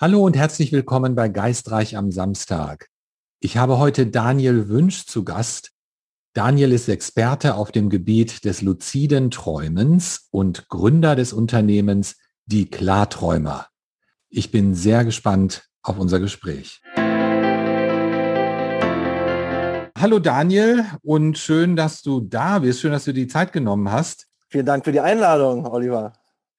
Hallo und herzlich willkommen bei Geistreich am Samstag. Ich habe heute Daniel Wünsch zu Gast. Daniel ist Experte auf dem Gebiet des luziden Träumens und Gründer des Unternehmens Die Klarträumer. Ich bin sehr gespannt auf unser Gespräch. Hallo Daniel und schön, dass du da bist. Schön, dass du die Zeit genommen hast. Vielen Dank für die Einladung, Oliver.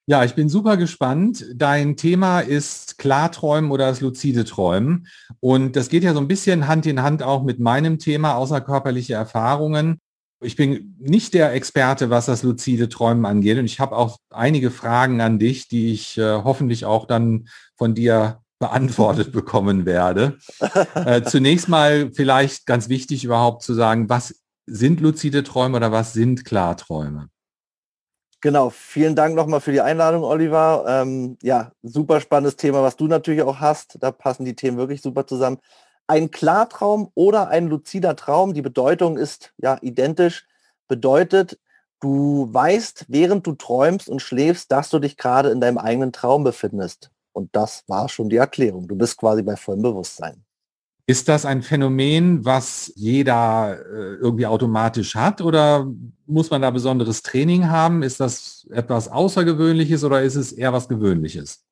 Ja, ich bin super gespannt. Dein Thema ist Klarträumen oder das luzide Träumen. Und das geht ja so ein bisschen Hand in Hand auch mit meinem Thema außerkörperliche Erfahrungen. Ich bin nicht der Experte, was das luzide Träumen angeht. Und ich habe auch einige Fragen an dich, die ich äh, hoffentlich auch dann von dir beantwortet bekommen werde. Äh, zunächst mal vielleicht ganz wichtig überhaupt zu sagen, was sind luzide Träume oder was sind Klarträume? Genau, vielen Dank nochmal für die Einladung, Oliver. Ähm, ja, super spannendes Thema, was du natürlich auch hast. Da passen die Themen wirklich super zusammen. Ein Klartraum oder ein luzider Traum, die Bedeutung ist ja identisch, bedeutet, du weißt, während du träumst und schläfst, dass du dich gerade in deinem eigenen Traum befindest. Und das war schon die Erklärung. Du bist quasi bei vollem Bewusstsein. Ist das ein Phänomen, was jeder äh, irgendwie automatisch hat oder muss man da besonderes Training haben? Ist das etwas Außergewöhnliches oder ist es eher was Gewöhnliches?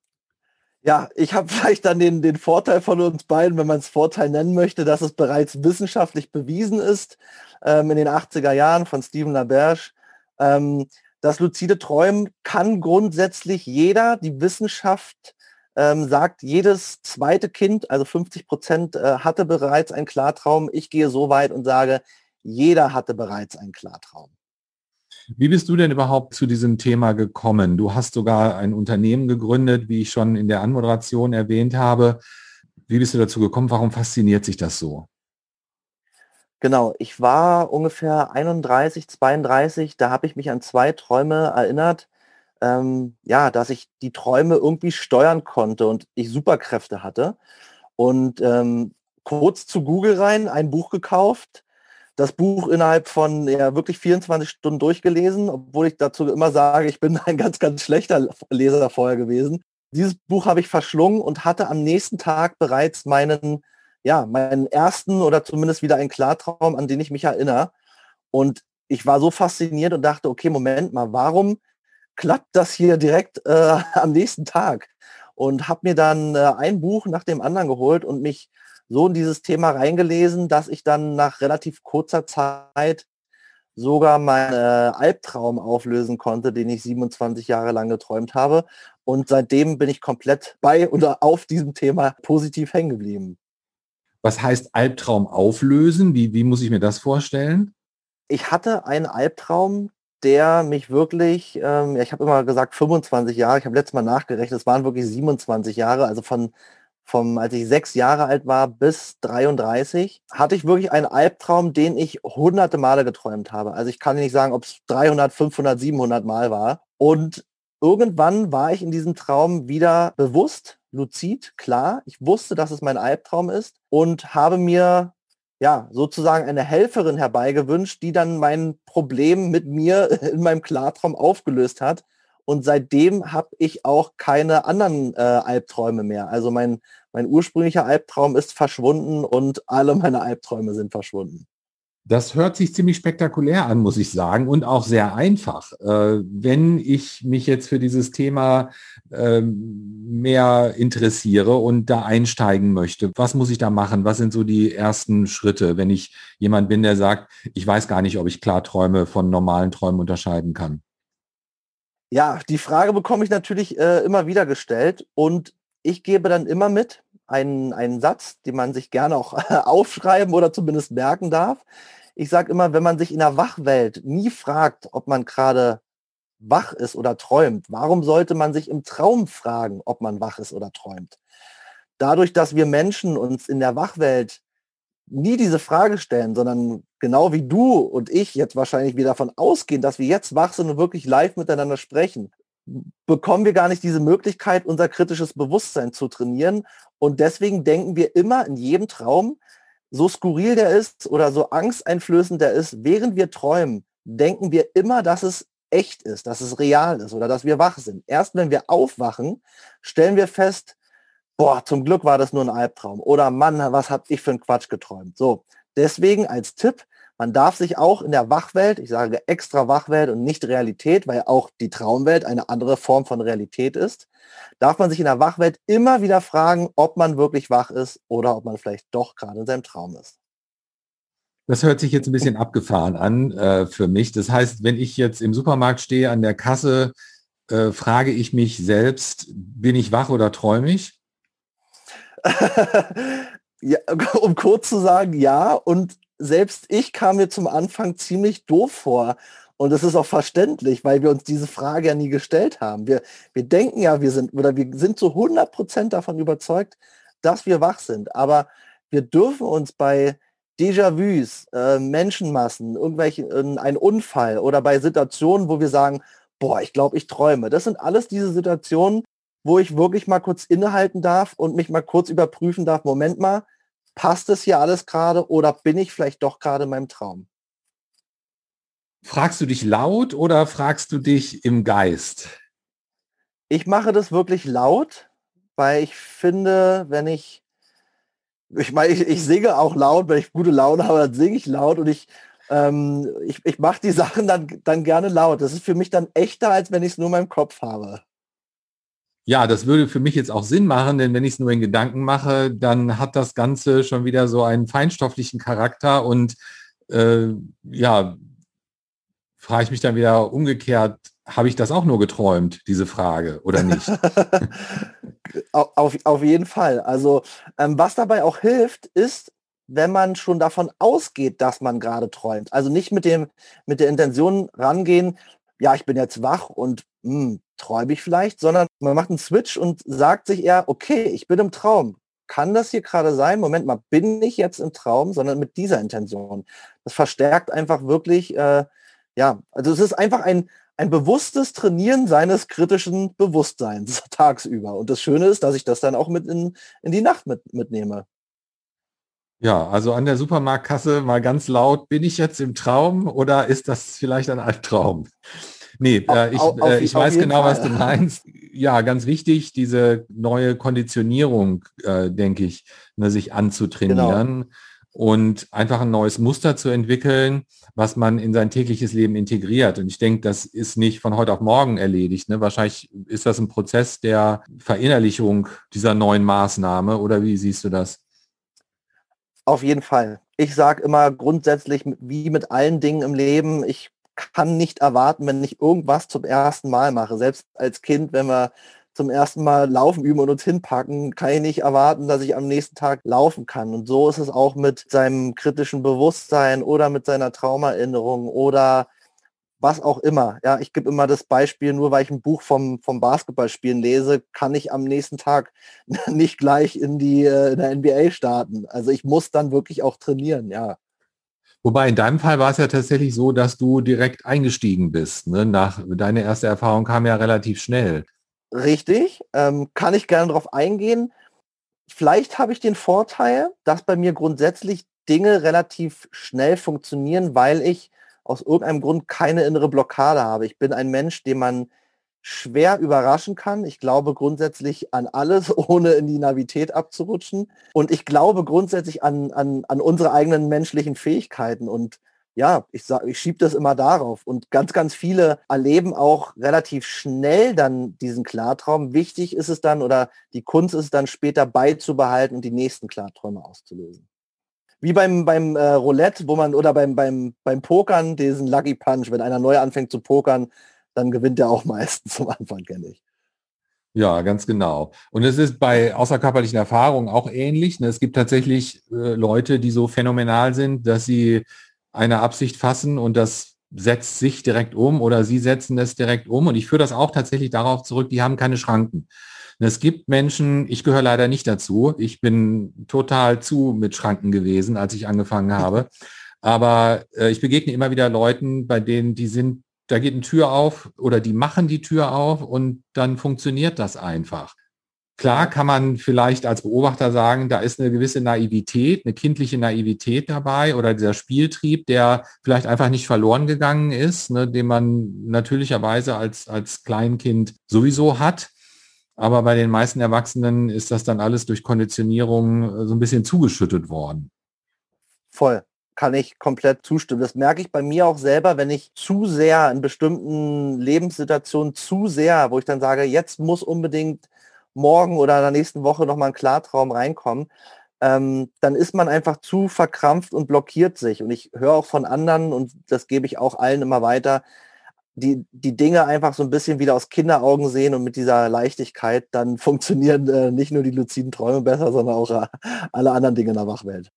Ja, ich habe vielleicht dann den, den Vorteil von uns beiden, wenn man es Vorteil nennen möchte, dass es bereits wissenschaftlich bewiesen ist, ähm, in den 80er Jahren von Stephen LaBerge. Ähm, das luzide Träumen kann grundsätzlich jeder. Die Wissenschaft ähm, sagt, jedes zweite Kind, also 50 Prozent, äh, hatte bereits einen Klartraum. Ich gehe so weit und sage, jeder hatte bereits einen Klartraum. Wie bist du denn überhaupt zu diesem Thema gekommen? Du hast sogar ein Unternehmen gegründet, wie ich schon in der Anmoderation erwähnt habe. Wie bist du dazu gekommen? Warum fasziniert sich das so? Genau, ich war ungefähr 31, 32, da habe ich mich an zwei Träume erinnert, ähm, ja, dass ich die Träume irgendwie steuern konnte und ich Superkräfte hatte. Und ähm, kurz zu Google rein, ein Buch gekauft, das Buch innerhalb von ja, wirklich 24 Stunden durchgelesen, obwohl ich dazu immer sage, ich bin ein ganz, ganz schlechter Leser vorher gewesen. Dieses Buch habe ich verschlungen und hatte am nächsten Tag bereits meinen, ja, meinen ersten oder zumindest wieder einen Klartraum, an den ich mich erinnere. Und ich war so fasziniert und dachte, okay, Moment mal, warum klappt das hier direkt äh, am nächsten Tag. Und habe mir dann äh, ein Buch nach dem anderen geholt und mich so in dieses Thema reingelesen, dass ich dann nach relativ kurzer Zeit sogar meinen äh, Albtraum auflösen konnte, den ich 27 Jahre lang geträumt habe. Und seitdem bin ich komplett bei oder auf diesem Thema positiv hängen geblieben. Was heißt Albtraum auflösen? Wie, wie muss ich mir das vorstellen? Ich hatte einen Albtraum, der mich wirklich, ähm, ich habe immer gesagt 25 Jahre, ich habe letztes Mal nachgerechnet, es waren wirklich 27 Jahre, also von vom, als ich sechs Jahre alt war bis 33, hatte ich wirklich einen Albtraum, den ich hunderte Male geträumt habe. Also ich kann nicht sagen, ob es 300, 500, 700 Mal war. Und irgendwann war ich in diesem Traum wieder bewusst, luzid, klar. Ich wusste, dass es mein Albtraum ist und habe mir ja, sozusagen eine Helferin herbeigewünscht, die dann mein Problem mit mir in meinem Klartraum aufgelöst hat. Und seitdem habe ich auch keine anderen äh, Albträume mehr. Also mein, mein ursprünglicher Albtraum ist verschwunden und alle meine Albträume sind verschwunden. Das hört sich ziemlich spektakulär an, muss ich sagen, und auch sehr einfach. Äh, wenn ich mich jetzt für dieses Thema äh, mehr interessiere und da einsteigen möchte, was muss ich da machen? Was sind so die ersten Schritte, wenn ich jemand bin, der sagt, ich weiß gar nicht, ob ich Klarträume von normalen Träumen unterscheiden kann? Ja, die Frage bekomme ich natürlich äh, immer wieder gestellt und ich gebe dann immer mit einen, einen Satz, den man sich gerne auch aufschreiben oder zumindest merken darf ich sage immer, wenn man sich in der Wachwelt nie fragt, ob man gerade wach ist oder träumt, warum sollte man sich im Traum fragen, ob man wach ist oder träumt? Dadurch, dass wir Menschen uns in der Wachwelt nie diese Frage stellen, sondern genau wie du und ich jetzt wahrscheinlich wieder davon ausgehen, dass wir jetzt wach sind und wirklich live miteinander sprechen, bekommen wir gar nicht diese Möglichkeit, unser kritisches Bewusstsein zu trainieren. Und deswegen denken wir immer in jedem Traum, so skurril der ist oder so angsteinflößend der ist, während wir träumen, denken wir immer, dass es echt ist, dass es real ist oder dass wir wach sind. Erst wenn wir aufwachen, stellen wir fest, boah, zum Glück war das nur ein Albtraum. Oder Mann, was hab ich für einen Quatsch geträumt. So, deswegen als Tipp, man darf sich auch in der Wachwelt, ich sage extra Wachwelt und nicht Realität, weil auch die Traumwelt eine andere Form von Realität ist, darf man sich in der Wachwelt immer wieder fragen, ob man wirklich wach ist oder ob man vielleicht doch gerade in seinem Traum ist. Das hört sich jetzt ein bisschen abgefahren an äh, für mich. Das heißt, wenn ich jetzt im Supermarkt stehe an der Kasse, äh, frage ich mich selbst, bin ich wach oder träume ich? ja, um kurz zu sagen, ja. Und selbst ich kam mir zum Anfang ziemlich doof vor. Und das ist auch verständlich, weil wir uns diese Frage ja nie gestellt haben. Wir, wir denken ja, wir sind, oder wir sind zu 100 Prozent davon überzeugt, dass wir wach sind. Aber wir dürfen uns bei Déjà-vus, äh, Menschenmassen, irgendwelche, äh, ein Unfall oder bei Situationen, wo wir sagen, boah, ich glaube, ich träume. Das sind alles diese Situationen, wo ich wirklich mal kurz innehalten darf und mich mal kurz überprüfen darf, Moment mal, passt es hier alles gerade oder bin ich vielleicht doch gerade in meinem Traum? Fragst du dich laut oder fragst du dich im Geist? Ich mache das wirklich laut, weil ich finde, wenn ich, ich meine, ich, ich singe auch laut, wenn ich gute Laune habe, dann singe ich laut und ich, ähm, ich, ich mache die Sachen dann, dann gerne laut. Das ist für mich dann echter, als wenn ich es nur in meinem Kopf habe. Ja, das würde für mich jetzt auch Sinn machen, denn wenn ich es nur in Gedanken mache, dann hat das Ganze schon wieder so einen feinstofflichen Charakter und äh, ja, frage ich mich dann wieder umgekehrt, habe ich das auch nur geträumt, diese Frage, oder nicht? auf, auf jeden Fall. Also ähm, was dabei auch hilft, ist, wenn man schon davon ausgeht, dass man gerade träumt. Also nicht mit dem mit der Intention rangehen, ja, ich bin jetzt wach und hm, träume ich vielleicht, sondern man macht einen Switch und sagt sich eher, okay, ich bin im Traum. Kann das hier gerade sein? Moment mal, bin ich jetzt im Traum, sondern mit dieser Intention. Das verstärkt einfach wirklich, äh, ja, also es ist einfach ein, ein bewusstes Trainieren seines kritischen Bewusstseins tagsüber. Und das Schöne ist, dass ich das dann auch mit in, in die Nacht mit, mitnehme. Ja, also an der Supermarktkasse mal ganz laut, bin ich jetzt im Traum oder ist das vielleicht ein Albtraum? Nee, äh, ich, auf, äh, ich weiß genau, Fall. was du meinst. Ja, ganz wichtig, diese neue Konditionierung, äh, denke ich, ne, sich anzutrainieren genau. und einfach ein neues Muster zu entwickeln, was man in sein tägliches Leben integriert. Und ich denke, das ist nicht von heute auf morgen erledigt. Ne? Wahrscheinlich ist das ein Prozess der Verinnerlichung dieser neuen Maßnahme oder wie siehst du das? Auf jeden Fall. Ich sage immer grundsätzlich, wie mit allen Dingen im Leben, ich kann nicht erwarten, wenn ich irgendwas zum ersten Mal mache. Selbst als Kind, wenn wir zum ersten Mal laufen üben und uns hinpacken, kann ich nicht erwarten, dass ich am nächsten Tag laufen kann. Und so ist es auch mit seinem kritischen Bewusstsein oder mit seiner Traumerinnerung oder was auch immer. Ja, ich gebe immer das Beispiel, nur weil ich ein Buch vom, vom Basketballspielen lese, kann ich am nächsten Tag nicht gleich in die äh, in der NBA starten. Also ich muss dann wirklich auch trainieren, ja. Wobei in deinem Fall war es ja tatsächlich so, dass du direkt eingestiegen bist. Ne? Nach, deine erste Erfahrung kam ja relativ schnell. Richtig, ähm, kann ich gerne darauf eingehen. Vielleicht habe ich den Vorteil, dass bei mir grundsätzlich Dinge relativ schnell funktionieren, weil ich aus irgendeinem Grund keine innere Blockade habe. Ich bin ein Mensch, dem man schwer überraschen kann. Ich glaube grundsätzlich an alles, ohne in die Navität abzurutschen. Und ich glaube grundsätzlich an, an, an unsere eigenen menschlichen Fähigkeiten. Und ja, ich, ich schiebe das immer darauf. Und ganz, ganz viele erleben auch relativ schnell dann diesen Klartraum. Wichtig ist es dann oder die Kunst ist es dann später beizubehalten und die nächsten Klarträume auszulösen. Wie beim, beim äh, Roulette, wo man oder beim, beim, beim Pokern, diesen Lucky Punch, wenn einer neu anfängt zu pokern, dann gewinnt er auch meistens zum Anfang, kenne ich. Ja, ganz genau. Und es ist bei außerkörperlichen Erfahrungen auch ähnlich. Ne? Es gibt tatsächlich äh, Leute, die so phänomenal sind, dass sie eine Absicht fassen und das setzt sich direkt um oder sie setzen es direkt um. Und ich führe das auch tatsächlich darauf zurück, die haben keine Schranken. Es gibt Menschen, ich gehöre leider nicht dazu. Ich bin total zu mit Schranken gewesen, als ich angefangen habe. Aber äh, ich begegne immer wieder Leuten, bei denen die sind da geht eine Tür auf oder die machen die Tür auf und dann funktioniert das einfach. Klar kann man vielleicht als Beobachter sagen, da ist eine gewisse Naivität, eine kindliche Naivität dabei oder dieser Spieltrieb, der vielleicht einfach nicht verloren gegangen ist, ne, den man natürlicherweise als, als Kleinkind sowieso hat. Aber bei den meisten Erwachsenen ist das dann alles durch Konditionierung äh, so ein bisschen zugeschüttet worden. Voll kann ich komplett zustimmen. Das merke ich bei mir auch selber, wenn ich zu sehr in bestimmten Lebenssituationen zu sehr, wo ich dann sage, jetzt muss unbedingt morgen oder in der nächsten Woche nochmal ein Klartraum reinkommen, ähm, dann ist man einfach zu verkrampft und blockiert sich. Und ich höre auch von anderen, und das gebe ich auch allen immer weiter, die, die Dinge einfach so ein bisschen wieder aus Kinderaugen sehen und mit dieser Leichtigkeit, dann funktionieren äh, nicht nur die luziden Träume besser, sondern auch äh, alle anderen Dinge in der Wachwelt.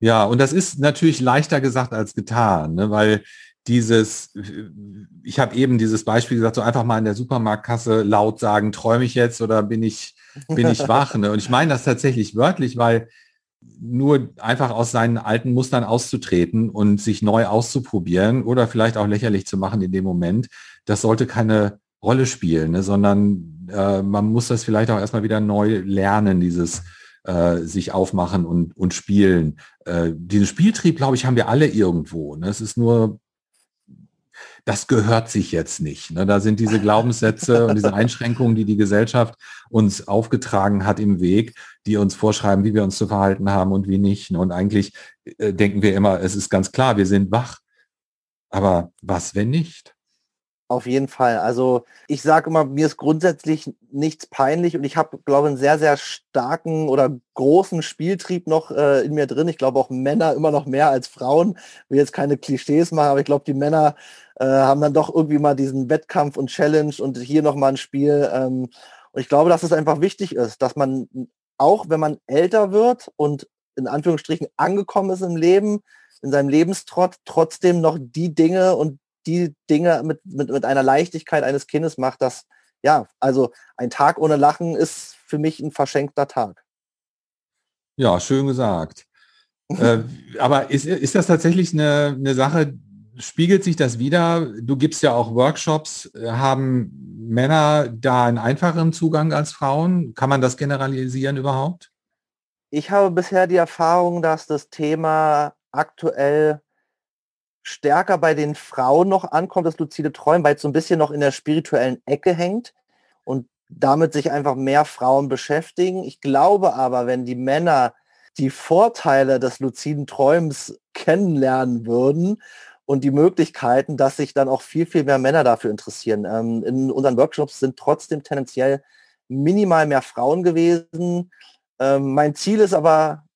Ja, und das ist natürlich leichter gesagt als getan, ne? weil dieses, ich habe eben dieses Beispiel gesagt, so einfach mal in der Supermarktkasse laut sagen, träume ich jetzt oder bin ich, bin ich wach? Ne? Und ich meine das tatsächlich wörtlich, weil nur einfach aus seinen alten Mustern auszutreten und sich neu auszuprobieren oder vielleicht auch lächerlich zu machen in dem Moment, das sollte keine Rolle spielen, ne? sondern äh, man muss das vielleicht auch erstmal wieder neu lernen, dieses äh, sich aufmachen und, und spielen. Äh, diesen Spieltrieb, glaube ich, haben wir alle irgendwo. Ne? Es ist nur, das gehört sich jetzt nicht. Ne? Da sind diese Glaubenssätze und diese Einschränkungen, die die Gesellschaft uns aufgetragen hat im Weg, die uns vorschreiben, wie wir uns zu verhalten haben und wie nicht. Ne? Und eigentlich äh, denken wir immer, es ist ganz klar, wir sind wach. Aber was, wenn nicht? Auf jeden Fall. Also ich sage immer, mir ist grundsätzlich nichts peinlich und ich habe, glaube ich, einen sehr, sehr starken oder großen Spieltrieb noch äh, in mir drin. Ich glaube auch Männer immer noch mehr als Frauen. Ich will jetzt keine Klischees machen, aber ich glaube, die Männer äh, haben dann doch irgendwie mal diesen Wettkampf und Challenge und hier nochmal ein Spiel. Ähm, und ich glaube, dass es einfach wichtig ist, dass man auch, wenn man älter wird und in Anführungsstrichen angekommen ist im Leben, in seinem Lebenstrott, trotzdem noch die Dinge und die Dinge mit, mit, mit einer Leichtigkeit eines Kindes macht, dass, ja, also ein Tag ohne Lachen ist für mich ein verschenkter Tag. Ja, schön gesagt. äh, aber ist, ist das tatsächlich eine, eine Sache, spiegelt sich das wieder? Du gibst ja auch Workshops. Haben Männer da einen einfacheren Zugang als Frauen? Kann man das generalisieren überhaupt? Ich habe bisher die Erfahrung, dass das Thema aktuell stärker bei den Frauen noch ankommt, das luzide Träumen, weil es so ein bisschen noch in der spirituellen Ecke hängt und damit sich einfach mehr Frauen beschäftigen. Ich glaube aber, wenn die Männer die Vorteile des luziden Träumens kennenlernen würden und die Möglichkeiten, dass sich dann auch viel, viel mehr Männer dafür interessieren. Ähm, in unseren Workshops sind trotzdem tendenziell minimal mehr Frauen gewesen. Ähm, mein Ziel ist aber,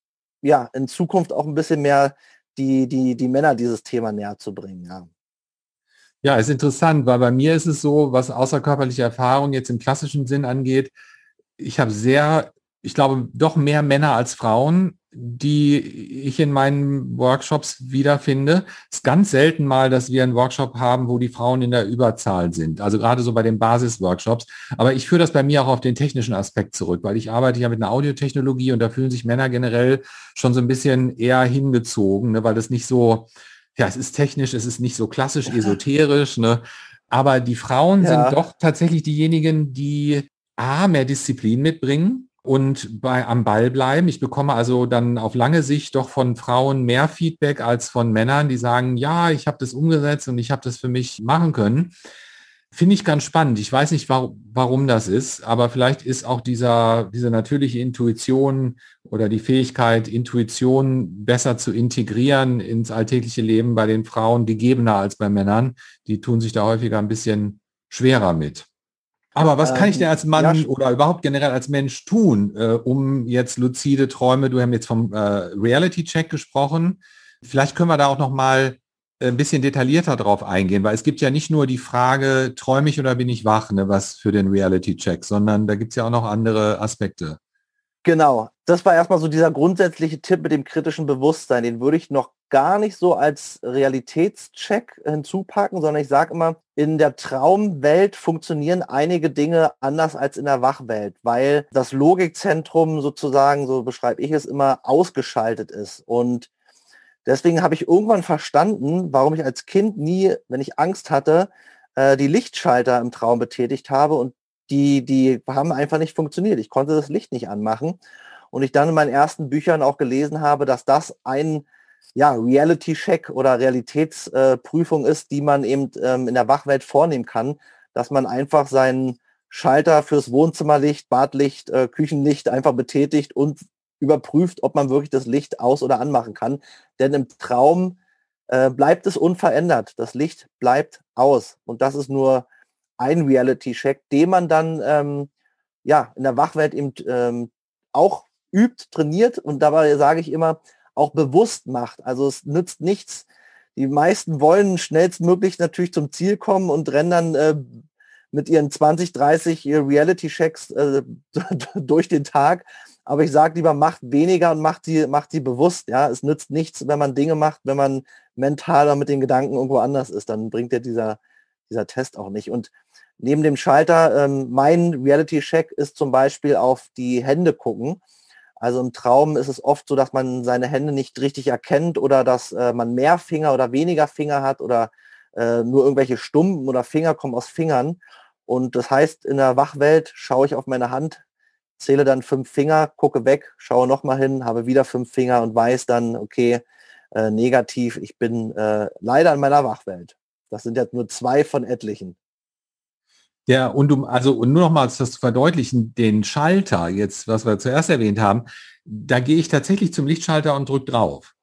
ja, in Zukunft auch ein bisschen mehr die, die, die Männer dieses Thema näher zu bringen, ja. Ja, ist interessant, weil bei mir ist es so, was außerkörperliche Erfahrung jetzt im klassischen Sinn angeht, ich habe sehr ich glaube, doch mehr Männer als Frauen, die ich in meinen Workshops wiederfinde. Es ist ganz selten mal, dass wir einen Workshop haben, wo die Frauen in der Überzahl sind. Also gerade so bei den Basis-Workshops. Aber ich führe das bei mir auch auf den technischen Aspekt zurück, weil ich arbeite ja mit einer Audiotechnologie und da fühlen sich Männer generell schon so ein bisschen eher hingezogen, ne, weil das nicht so, ja, es ist technisch, es ist nicht so klassisch esoterisch, ne? Aber die Frauen ja. sind doch tatsächlich diejenigen, die A, mehr Disziplin mitbringen, und bei, am Ball bleiben. Ich bekomme also dann auf lange Sicht doch von Frauen mehr Feedback als von Männern, die sagen, ja, ich habe das umgesetzt und ich habe das für mich machen können. Finde ich ganz spannend. Ich weiß nicht, warum, warum das ist, aber vielleicht ist auch dieser, diese natürliche Intuition oder die Fähigkeit, Intuition besser zu integrieren ins alltägliche Leben bei den Frauen gegebener als bei Männern. Die tun sich da häufiger ein bisschen schwerer mit. Aber was kann ich denn ähm, als Mann ja, oder überhaupt generell als Mensch tun, äh, um jetzt luzide Träume, du hast jetzt vom äh, Reality-Check gesprochen, vielleicht können wir da auch noch mal äh, ein bisschen detaillierter drauf eingehen, weil es gibt ja nicht nur die Frage, träume ich oder bin ich wach, ne, was für den Reality-Check, sondern da gibt es ja auch noch andere Aspekte. Genau, das war erstmal so dieser grundsätzliche Tipp mit dem kritischen Bewusstsein. Den würde ich noch gar nicht so als Realitätscheck hinzupacken, sondern ich sage immer, in der Traumwelt funktionieren einige Dinge anders als in der Wachwelt, weil das Logikzentrum sozusagen, so beschreibe ich es immer, ausgeschaltet ist. Und deswegen habe ich irgendwann verstanden, warum ich als Kind nie, wenn ich Angst hatte, äh, die Lichtschalter im Traum betätigt habe und die, die haben einfach nicht funktioniert. Ich konnte das Licht nicht anmachen. Und ich dann in meinen ersten Büchern auch gelesen habe, dass das ein ja, Reality-Check oder Realitätsprüfung äh, ist, die man eben ähm, in der Wachwelt vornehmen kann, dass man einfach seinen Schalter fürs Wohnzimmerlicht, Badlicht, äh, Küchenlicht einfach betätigt und überprüft, ob man wirklich das Licht aus- oder anmachen kann. Denn im Traum äh, bleibt es unverändert. Das Licht bleibt aus. Und das ist nur ein Reality-Check, den man dann ähm, ja in der Wachwelt eben ähm, auch übt, trainiert und dabei sage ich immer, auch bewusst macht. Also es nützt nichts. Die meisten wollen schnellstmöglich natürlich zum Ziel kommen und rennen dann äh, mit ihren 20, 30 Reality-Checks äh, durch den Tag. Aber ich sage lieber, macht weniger und macht sie, macht sie bewusst. Ja, es nützt nichts, wenn man Dinge macht, wenn man mentaler mit den Gedanken irgendwo anders ist. Dann bringt ja dieser, dieser Test auch nicht. Und neben dem Schalter, ähm, mein Reality-Check ist zum Beispiel auf die Hände gucken. Also im Traum ist es oft so, dass man seine Hände nicht richtig erkennt oder dass äh, man mehr Finger oder weniger Finger hat oder äh, nur irgendwelche Stumpen oder Finger kommen aus Fingern. Und das heißt, in der Wachwelt schaue ich auf meine Hand, zähle dann fünf Finger, gucke weg, schaue nochmal hin, habe wieder fünf Finger und weiß dann, okay, äh, negativ, ich bin äh, leider in meiner Wachwelt. Das sind jetzt nur zwei von etlichen. Ja, und um, also, und nur nochmals das zu verdeutlichen, den Schalter, jetzt, was wir zuerst erwähnt haben, da gehe ich tatsächlich zum Lichtschalter und drücke drauf.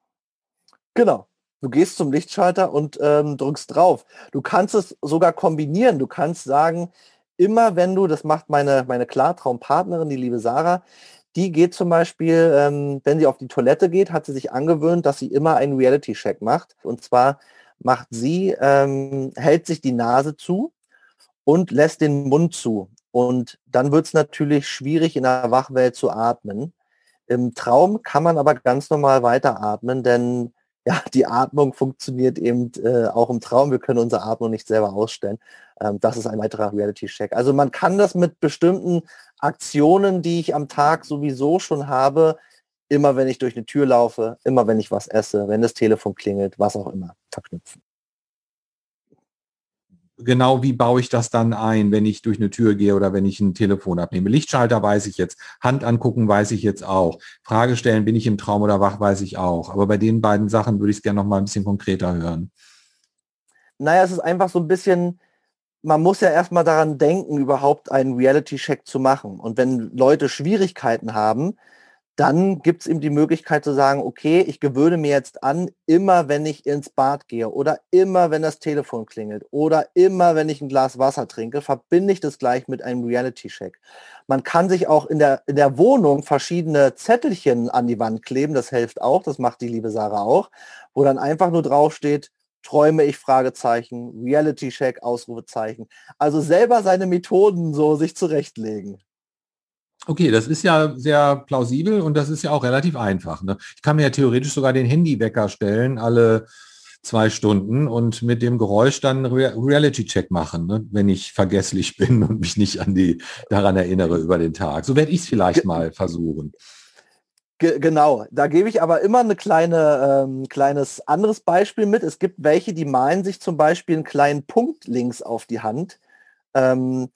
Genau. Du gehst zum Lichtschalter und ähm, drückst drauf. Du kannst es sogar kombinieren. Du kannst sagen, immer wenn du, das macht meine, meine Klartraumpartnerin, die liebe Sarah, die geht zum Beispiel, ähm, wenn sie auf die Toilette geht, hat sie sich angewöhnt, dass sie immer einen Reality-Check macht. Und zwar macht sie, ähm, hält sich die Nase zu und lässt den Mund zu. Und dann wird es natürlich schwierig, in der Wachwelt zu atmen. Im Traum kann man aber ganz normal weiteratmen, denn ja, die Atmung funktioniert eben äh, auch im Traum. Wir können unsere Atmung nicht selber ausstellen. Ähm, das ist ein weiterer Reality-Check. Also man kann das mit bestimmten Aktionen, die ich am Tag sowieso schon habe, immer wenn ich durch eine Tür laufe, immer wenn ich was esse, wenn das Telefon klingelt, was auch immer, verknüpfen genau wie baue ich das dann ein, wenn ich durch eine Tür gehe oder wenn ich ein Telefon abnehme. Lichtschalter weiß ich jetzt, Hand angucken weiß ich jetzt auch. Frage stellen, bin ich im Traum oder wach, weiß ich auch. Aber bei den beiden Sachen würde ich es gerne noch mal ein bisschen konkreter hören. Naja, es ist einfach so ein bisschen, man muss ja erstmal daran denken, überhaupt einen Reality-Check zu machen. Und wenn Leute Schwierigkeiten haben, dann gibt es ihm die Möglichkeit zu sagen, okay, ich gewöhne mir jetzt an, immer wenn ich ins Bad gehe oder immer wenn das Telefon klingelt oder immer wenn ich ein Glas Wasser trinke, verbinde ich das gleich mit einem Reality-Check. Man kann sich auch in der, in der Wohnung verschiedene Zettelchen an die Wand kleben, das hilft auch, das macht die liebe Sarah auch, wo dann einfach nur draufsteht, träume ich Fragezeichen, Reality-Check, Ausrufezeichen. Also selber seine Methoden so sich zurechtlegen. Okay, das ist ja sehr plausibel und das ist ja auch relativ einfach. Ne? Ich kann mir ja theoretisch sogar den Handywecker stellen, alle zwei Stunden und mit dem Geräusch dann Re Reality-Check machen, ne? wenn ich vergesslich bin und mich nicht an die daran erinnere über den Tag. So werde ich es vielleicht mal versuchen. genau, da gebe ich aber immer eine kleine ähm, kleines anderes Beispiel mit. Es gibt welche, die malen sich zum Beispiel einen kleinen Punkt links auf die Hand ähm,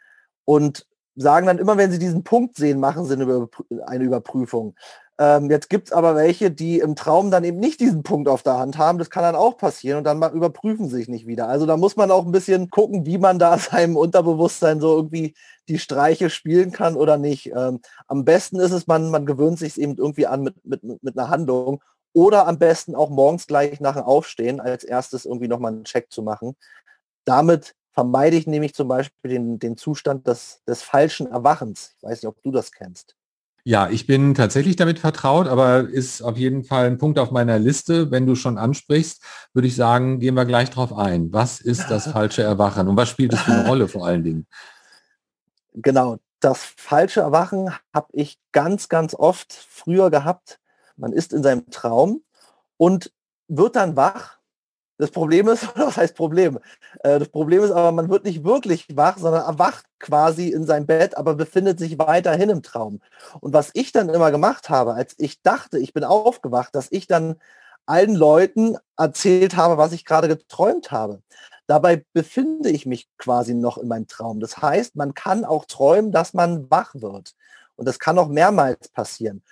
und sagen dann immer, wenn sie diesen Punkt sehen, machen sie eine, Überprüfung. Ähm, jetzt gibt es aber welche, die im Traum dann eben nicht diesen Punkt auf der Hand haben. Das kann dann auch passieren und dann überprüfen sie sich nicht wieder. Also da muss man auch ein bisschen gucken, wie man da seinem Unterbewusstsein so irgendwie die Streiche spielen kann oder nicht. Ähm, am besten ist es, man, man gewöhnt sich eben irgendwie an mit, mit, mit einer Handlung oder am besten auch morgens gleich nach dem Aufstehen als erstes irgendwie nochmal einen Check zu machen. Damit vermeide ich nämlich zum Beispiel den, den Zustand des, des falschen Erwachens. Ich weiß nicht, ob du das kennst. Ja, ich bin tatsächlich damit vertraut, aber ist auf jeden Fall ein Punkt auf meiner Liste. Wenn du schon ansprichst, würde ich sagen, gehen wir gleich drauf ein. Was ist das falsche Erwachen und was spielt es für eine Rolle vor allen Dingen? Genau, das falsche Erwachen habe ich ganz, ganz oft früher gehabt. Man ist in seinem Traum und wird dann wach das Problem ist, was heißt Problem? Äh, das Problem ist aber, man wird nicht wirklich wach, sondern erwacht quasi in sein Bett, aber befindet sich weiterhin im Traum. Und was ich dann immer gemacht habe, als ich dachte, ich bin aufgewacht, dass ich dann allen Leuten erzählt habe, was ich gerade geträumt habe. Dabei befinde ich mich quasi noch in meinem Traum. Das heißt, man kann auch träumen, dass man wach wird. Und das kann auch mehrmals passieren.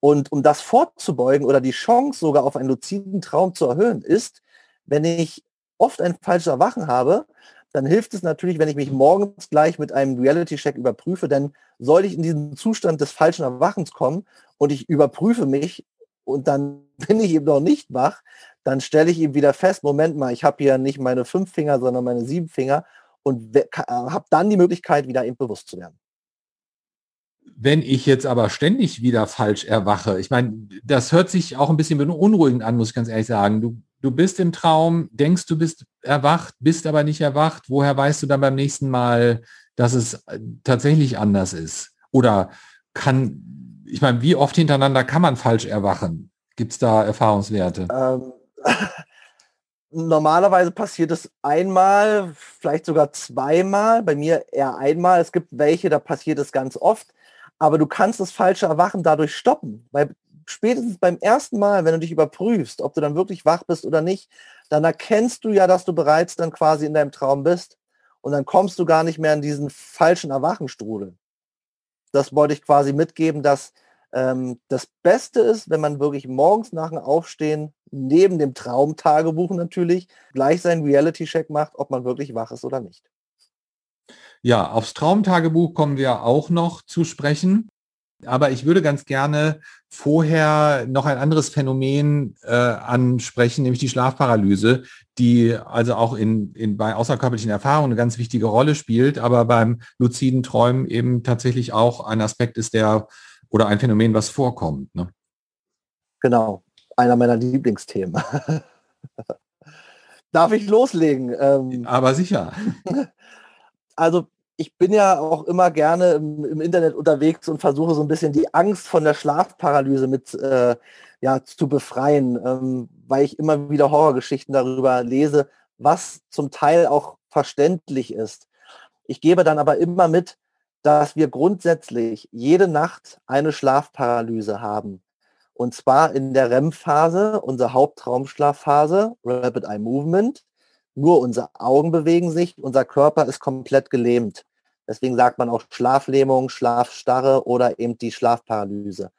Und um das vorzubeugen oder die Chance sogar auf einen luziden Traum zu erhöhen, ist, wenn ich oft ein falsches Erwachen habe, dann hilft es natürlich, wenn ich mich morgens gleich mit einem Reality-Check überprüfe, denn soll ich in diesen Zustand des falschen Erwachens kommen und ich überprüfe mich und dann bin ich eben noch nicht wach, dann stelle ich eben wieder fest, Moment mal, ich habe hier nicht meine fünf Finger, sondern meine sieben Finger und habe dann die Möglichkeit, wieder eben bewusst zu werden. Wenn ich jetzt aber ständig wieder falsch erwache, ich meine, das hört sich auch ein bisschen beunruhigend an, muss ich ganz ehrlich sagen. Du, du bist im Traum, denkst, du bist erwacht, bist aber nicht erwacht. Woher weißt du dann beim nächsten Mal, dass es äh, tatsächlich anders ist? Oder kann, ich meine, wie oft hintereinander kann man falsch erwachen? Gibt es da Erfahrungswerte? Ähm, normalerweise passiert es einmal, vielleicht sogar zweimal, bei mir eher einmal. Es gibt welche, da passiert es ganz oft aber du kannst das falsche Erwachen dadurch stoppen. Weil spätestens beim ersten Mal, wenn du dich überprüfst, ob du dann wirklich wach bist oder nicht, dann erkennst du ja, dass du bereits dann quasi in deinem Traum bist. Und dann kommst du gar nicht mehr in diesen falschen Erwachenstrudel. Das wollte ich quasi mitgeben, dass ähm, das Beste ist, wenn man wirklich morgens nach dem Aufstehen neben dem Traumtagebuch natürlich gleich seinen Reality-Check macht, ob man wirklich wach ist oder nicht. Ja, aufs Traumtagebuch kommen wir auch noch zu sprechen. Aber ich würde ganz gerne vorher noch ein anderes Phänomen äh, ansprechen, nämlich die Schlafparalyse, die also auch in, in, bei außerkörperlichen Erfahrungen eine ganz wichtige Rolle spielt, aber beim luziden Träumen eben tatsächlich auch ein Aspekt ist, der oder ein Phänomen, was vorkommt. Ne? Genau, einer meiner Lieblingsthemen. Darf ich loslegen? Ähm, aber sicher. Also ich bin ja auch immer gerne im, im, Internet unterwegs und versuche so ein bisschen die Angst von der Schlafparalyse mit äh, ja, zu befreien, ähm, weil ich immer wieder Horrorgeschichten darüber lese, was zum Teil auch verständlich ist. Ich gebe dann aber immer mit, dass wir grundsätzlich jede Nacht eine Schlafparalyse haben. Und zwar in der REM-Phase, unsere Haupttraumschlafphase, Rapid Eye Movement. Nur unsere Augen bewegen sich, unser Körper ist komplett gelähmt. Deswegen sagt man auch Schlaflähmung, Schlafstarre oder eben die Schlafparalyse.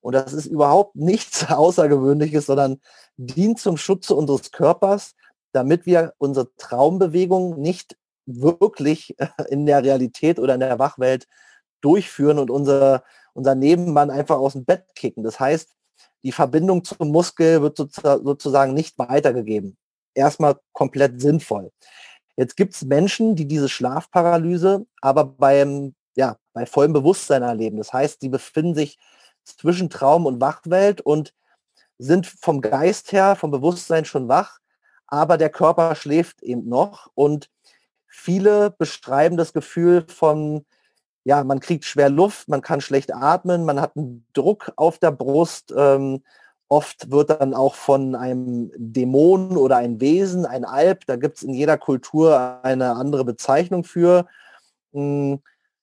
Und das ist überhaupt nichts Außergewöhnliches, sondern dient zum Schutze unseres Körpers, damit wir unsere Traumbewegung nicht wirklich in der Realität oder in der Wachwelt durchführen und unser, unser Nebenmann einfach aus dem Bett kicken. Das heißt, die Verbindung zum Muskel wird sozusagen nicht weitergegeben erstmal komplett sinnvoll. Jetzt gibt es Menschen, die diese Schlafparalyse aber beim, ja, bei vollem Bewusstsein erleben. Das heißt, sie befinden sich zwischen Traum und Wachwelt und sind vom Geist her, vom Bewusstsein schon wach, aber der Körper schläft eben noch und viele beschreiben das Gefühl von, ja, man kriegt schwer Luft, man kann schlecht atmen, man hat einen Druck auf der Brust, ähm, Oft wird dann auch von einem Dämon oder ein Wesen, ein Alp, da gibt es in jeder Kultur eine andere Bezeichnung für. Hm,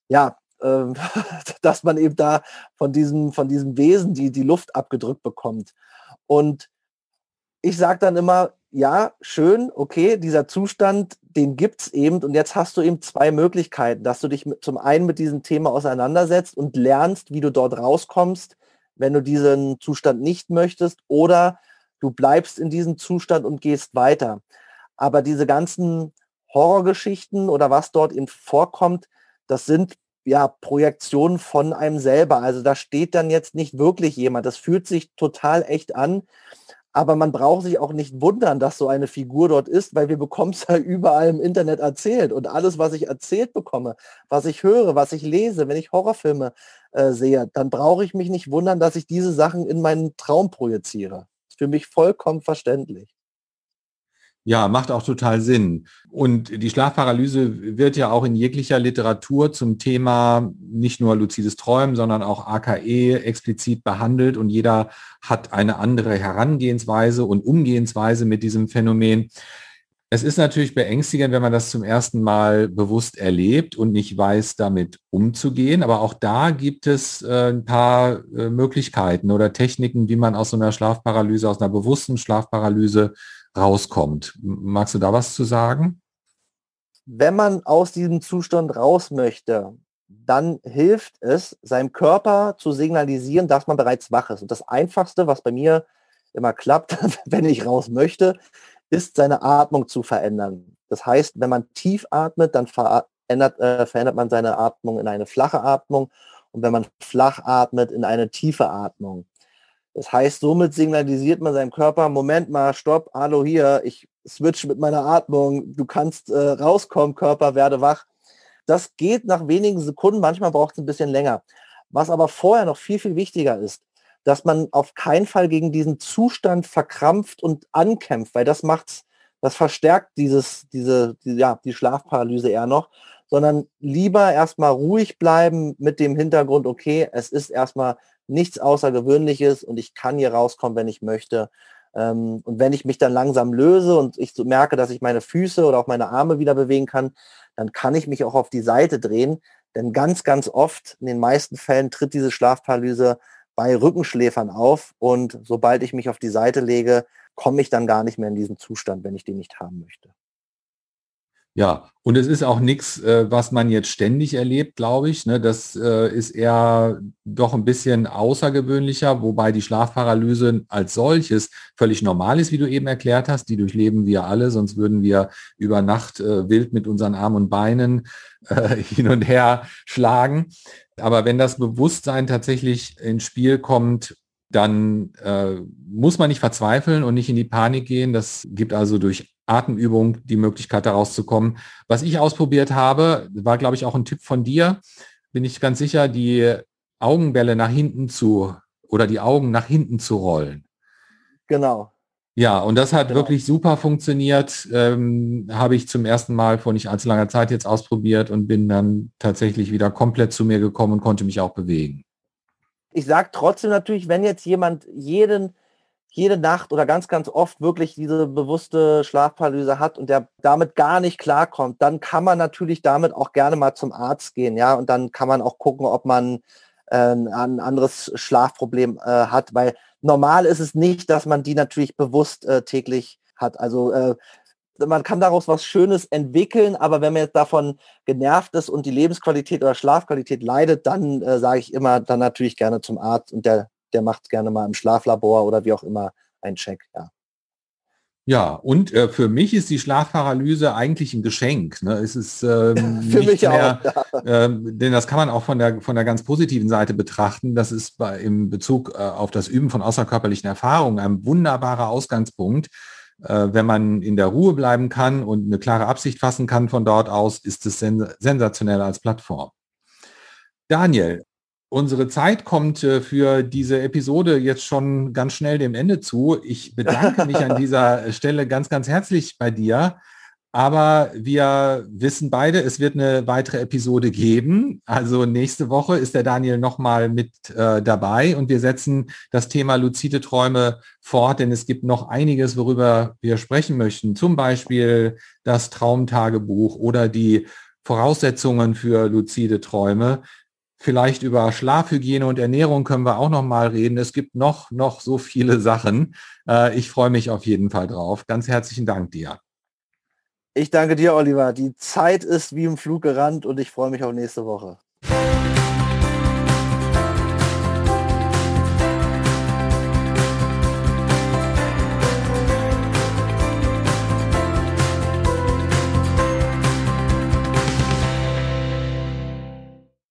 ja, äh, dass man eben da von diesem, von diesem Wesen die, die Luft abgedrückt bekommt. Und ich sage dann immer, ja, schön, okay, dieser Zustand, den gibt es eben und jetzt hast du eben zwei Möglichkeiten, dass du dich zum einen mit diesem Thema auseinandersetzt und lernst, wie du dort rauskommst, wenn du diesen Zustand nicht möchtest oder du bleibst in diesem Zustand und gehst weiter. Aber diese ganzen Horrorgeschichten oder was dort eben vorkommt, das sind ja Projektionen von einem selber. Also da steht dann jetzt nicht wirklich jemand. Das fühlt sich total echt an. Aber man braucht sich auch nicht wundern, dass so eine Figur dort ist, weil wir bekommen es ja überall im Internet erzählt. Und alles, was ich erzählt bekomme, was ich höre, was ich lese, wenn ich Horrorfilme äh, sehe, dann brauche ich mich nicht wundern, dass ich diese Sachen in meinen Traum projiziere. Ist für mich vollkommen verständlich. Ja, macht auch total Sinn. Und die Schlafparalyse wird ja auch in jeglicher Literatur zum Thema nicht nur luzides Träumen, sondern auch AKE explizit behandelt und jeder hat eine andere Herangehensweise und Umgehensweise mit diesem Phänomen. Es ist natürlich beängstigend, wenn man das zum ersten Mal bewusst erlebt und nicht weiß, damit umzugehen. Aber auch da gibt es äh, ein paar äh, Möglichkeiten oder Techniken, wie man aus so einer Schlafparalyse, aus einer bewussten Schlafparalyse rauskommt. Magst du da was zu sagen? Wenn man aus diesem Zustand raus möchte, dann hilft es, seinem Körper zu signalisieren, dass man bereits wach ist. Und das Einfachste, was bei mir immer klappt, wenn ich raus möchte, ist seine Atmung zu verändern. Das heißt, wenn man tief atmet, dann verändert, äh, verändert man seine Atmung in eine flache Atmung und wenn man flach atmet, in eine tiefe Atmung. Das heißt, somit signalisiert man seinem Körper, Moment mal, stopp, hallo hier, ich switch mit meiner Atmung, du kannst äh, rauskommen, Körper, werde wach. Das geht nach wenigen Sekunden, manchmal braucht es ein bisschen länger. Was aber vorher noch viel, viel wichtiger ist, dass man auf keinen Fall gegen diesen Zustand verkrampft und ankämpft, weil das macht's, das verstärkt dieses, diese, die, ja, die Schlafparalyse eher noch, sondern lieber erstmal ruhig bleiben mit dem Hintergrund, okay, es ist erstmal nichts Außergewöhnliches und ich kann hier rauskommen, wenn ich möchte. Ähm, und wenn ich mich dann langsam löse und ich merke, dass ich meine Füße oder auch meine Arme wieder bewegen kann, dann kann ich mich auch auf die Seite drehen. Denn ganz, ganz oft, in den meisten Fällen, tritt diese Schlafparalyse bei Rückenschläfern auf. Und sobald ich mich auf die Seite lege, komme ich dann gar nicht mehr in diesen Zustand, wenn ich den nicht haben möchte. Ja, und es ist auch nichts, äh, was man jetzt ständig erlebt, glaube ich. Ne? Das äh, ist eher doch ein bisschen außergewöhnlicher, wobei die Schlafparalyse als solches völlig normal ist, wie du eben erklärt hast. Die durchleben wir alle, sonst würden wir über Nacht äh, wild mit unseren Armen und Beinen äh, hin und her schlagen. Aber wenn das Bewusstsein tatsächlich ins Spiel kommt, dann äh, muss man nicht verzweifeln und nicht in die Panik gehen. Das gibt also durch Atemübung die Möglichkeit, da rauszukommen. Was ich ausprobiert habe, war, glaube ich, auch ein Tipp von dir, bin ich ganz sicher, die Augenbälle nach hinten zu oder die Augen nach hinten zu rollen. Genau. Ja, und das hat genau. wirklich super funktioniert. Ähm, Habe ich zum ersten Mal vor nicht allzu langer Zeit jetzt ausprobiert und bin dann tatsächlich wieder komplett zu mir gekommen und konnte mich auch bewegen. Ich sage trotzdem natürlich, wenn jetzt jemand jeden jede Nacht oder ganz, ganz oft wirklich diese bewusste Schlafparalyse hat und der damit gar nicht klarkommt, dann kann man natürlich damit auch gerne mal zum Arzt gehen, ja, und dann kann man auch gucken, ob man äh, ein anderes Schlafproblem äh, hat, weil normal ist es nicht, dass man die natürlich bewusst äh, täglich hat. Also äh, man kann daraus was Schönes entwickeln, aber wenn man jetzt davon genervt ist und die Lebensqualität oder Schlafqualität leidet, dann äh, sage ich immer, dann natürlich gerne zum Arzt und der der macht gerne mal im Schlaflabor oder wie auch immer einen Check, ja. Ja, und äh, für mich ist die Schlafparalyse eigentlich ein Geschenk. Ne? Es ist ähm, für mich mehr, auch, ja. ähm, denn das kann man auch von der von der ganz positiven Seite betrachten. Das ist bei, im Bezug äh, auf das Üben von außerkörperlichen Erfahrungen ein wunderbarer Ausgangspunkt. Äh, wenn man in der Ruhe bleiben kann und eine klare Absicht fassen kann von dort aus, ist es sens sensationell als Plattform. Daniel, Unsere Zeit kommt äh, für diese Episode jetzt schon ganz schnell dem Ende zu. Ich bedanke mich an dieser Stelle ganz, ganz herzlich bei dir. Aber wir wissen beide, es wird eine weitere Episode geben. Also nächste Woche ist der Daniel nochmal mit äh, dabei und wir setzen das Thema luzide Träume fort, denn es gibt noch einiges, worüber wir sprechen möchten. Zum Beispiel das Traumtagebuch oder die Voraussetzungen für luzide Träume. Vielleicht über Schlafhygiene und Ernährung können wir auch noch mal reden. Es gibt noch, noch so viele Sachen. Äh, ich freue mich auf jeden Fall drauf. Ganz herzlichen Dank dir. Ich danke dir, Oliver. Die Zeit ist wie im Flug gerannt und ich freue mich auf nächste Woche.